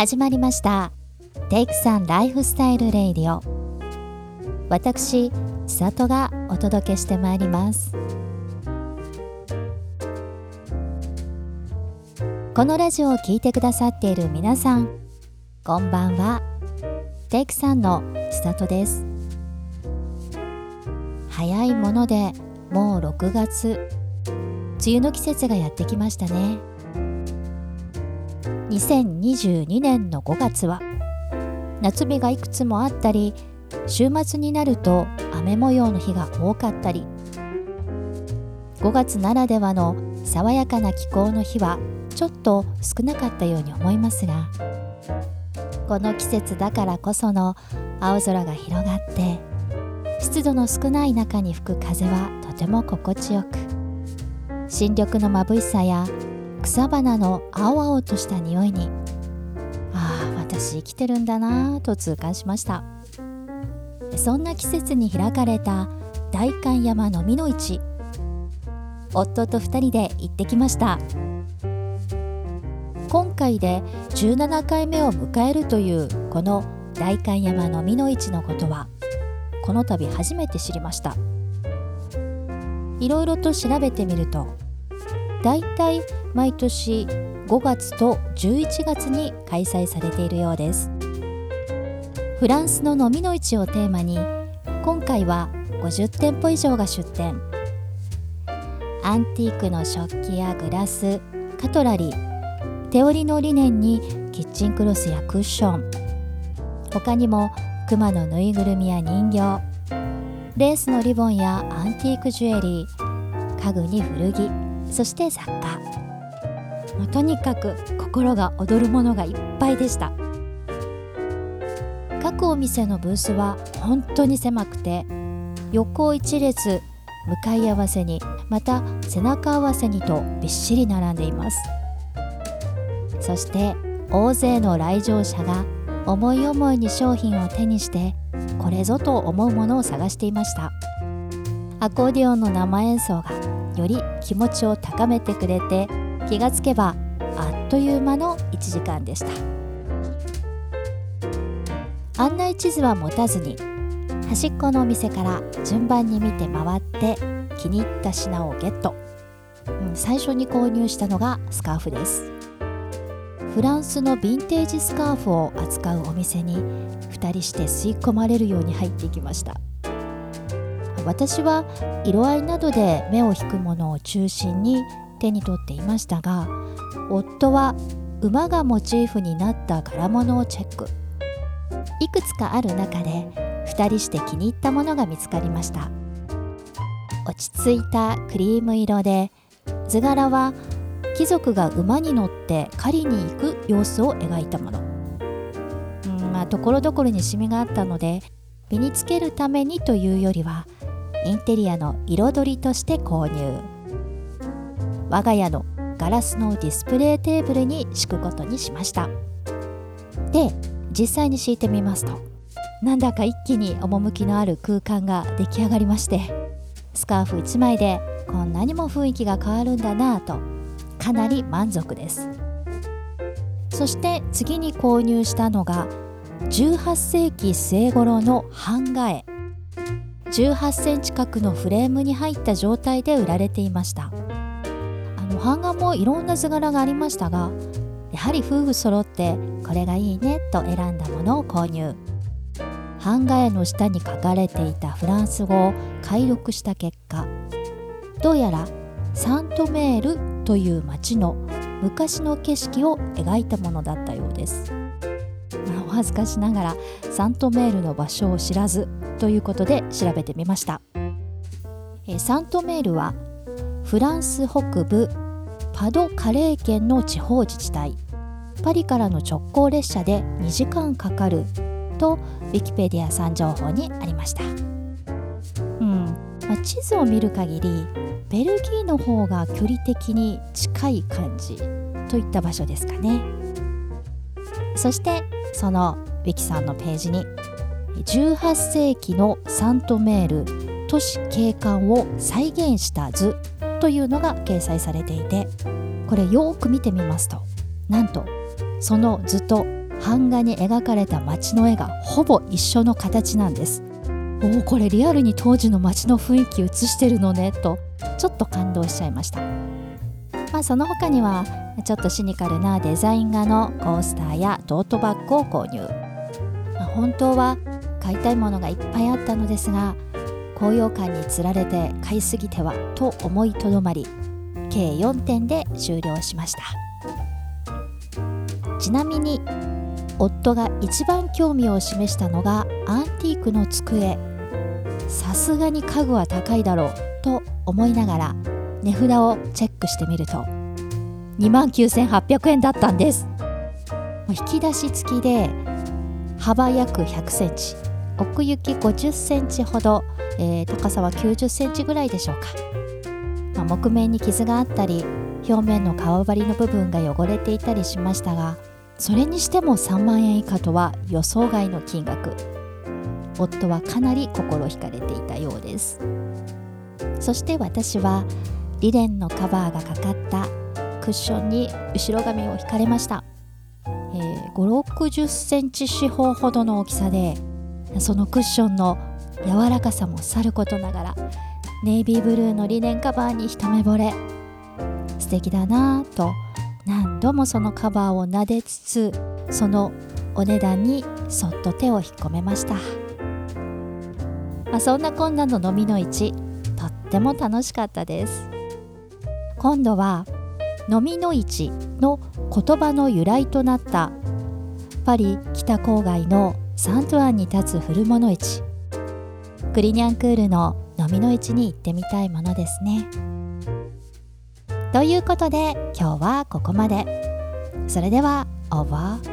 始まりました。テイクさんライフスタイルレイディオ。私千里がお届けしてまいります。このラジオを聴いてくださっている皆さんこんばんは。テイクさんの千里です。早いものでもう6月。梅雨の季節がやってきましたね。2022年の5月は夏日がいくつもあったり週末になると雨模様の日が多かったり5月ならではの爽やかな気候の日はちょっと少なかったように思いますがこの季節だからこその青空が広がって湿度の少ない中に吹く風はとても心地よく新緑の眩しさや草花の青々とした匂いに。ああ私生きてるんだなぁと痛感しました。そんな季節に開かれた代官山飲みの市。夫と2人で行ってきました。今回で17回目を迎えるというこの代官山飲みの市のことはこの度初めて知りました。いろいろと調べてみるとだいたい毎年5月と11月に開催されているようです。フランスの飲みの市をテーマに今回は50店舗以上が出店。アンティークの食器やグラスカトラリー手織りのリネンにキッチンクロスやクッション。他にも熊のぬいぐるみや人形。レースのリボンやアンティークジュエリー。家具に古着。そして雑貨。もうとにかく心が躍るものがいっぱいでした。各お店のブースは本当に狭くて横一列向かい合わせにまた背中合わせにとびっしり並んでいます。そして大勢の来場者が思い思いに商品を手にしてこれぞと思うものを探していました。アコーディオンの生演奏がより気持ちを高めてくれて気がつけばあっという間の1時間でした。案内地図は持たずに端っこのお店から順番に見て回って気に入った品をゲット、うん、最初に購入したのがスカーフです。フランスのヴィンテージスカーフを扱うお店に2人して吸い込まれるように入っていきました。私は色合いなどで目を引くものを中心に手に取っていましたが夫は馬がモチーフになった柄物をチェック。いくつかある中で2人して気に入ったものが見つかりました。落ち着いたクリーム色で図柄は貴族が馬に乗って狩りに行く様子を描いたもの。うんまあところどころにシミがあったので身につけるためにというよりはインテリアの彩りとして購入。我が家のガラスのディスプレイテーブルに敷くことにしました。で実際に敷いてみますとなんだか一気に趣のある空間が出来上がりましてスカーフ1枚でこんなにも雰囲気が変わるんだなぁとかなり満足です。そして次に購入したのが18世紀末頃の版画絵。18センチ角のフレームに入った状態で売られていました。の版画もいろんな図柄がありましたがやはり夫婦揃ってこれがいいねと選んだものを購入。版画絵の下に書かれていたフランス語を解読した結果どうやらサントメールという町の昔の景色を描いたものだったようです。まあお恥ずかしながらサントメールの場所を知らずということで調べてみました。えサントメールはフランス北部パド・カレー県の地方自治体。パリからの直行列車で2時間かかる。とウィキペディアさん情報にありました。うん。まあ、地図を見る限りベルギーの方が距離的に近い感じ。といった場所ですかね。そしてそのウィキさんのページに18世紀のサントメール都市景観を再現した図。というのが掲載されていてこれよく見てみますとなんとその図と版画に描かれた街の絵がほぼ一緒の形なんです。おおこれリアルに当時の街の雰囲気映してるのねとちょっと感動しちゃいました。まあその他にはちょっとシニカルなデザイン画のコースターやトートバッグを購入、まあ、本当は買いたいものがいっぱいあったのですが高揚感につられて買いすぎてはと思いとどまり計4点で終了しました。ちなみに夫が一番興味を示したのがアンティークの机。さすがに家具は高いだろうと思いながら値札をチェックしてみると2万9800円だったんです。引き出し付きで幅約100センチ。奥行き50センチほど、えー、高さは90センチぐらいでしょうか、まあ、木目に傷があったり表面の革張りの部分が汚れていたりしましたがそれにしても3万円以下とは予想外の金額。夫はかなり心惹かれていたようです。そして私はリレンのカバーがかかったクッションに後ろ髪を引かれました、えー、5 6 0センチ四方ほどの大きさでそのクッションの柔らかさもさることながらネイビーブルーのリネンカバーに一目惚れ。素敵だなぁと何度もそのカバーを撫でつつそのお値段にそっと手を引っ込めました、まあ、そんなこんなの飲みの市とっても楽しかったです。今度は飲みの市の言葉の由来となったパリ北郊外のサントアンに立つ古物市。クリニャンクールの飲みの市に行ってみたいものですね。ということで今日はここまで。それではオーバー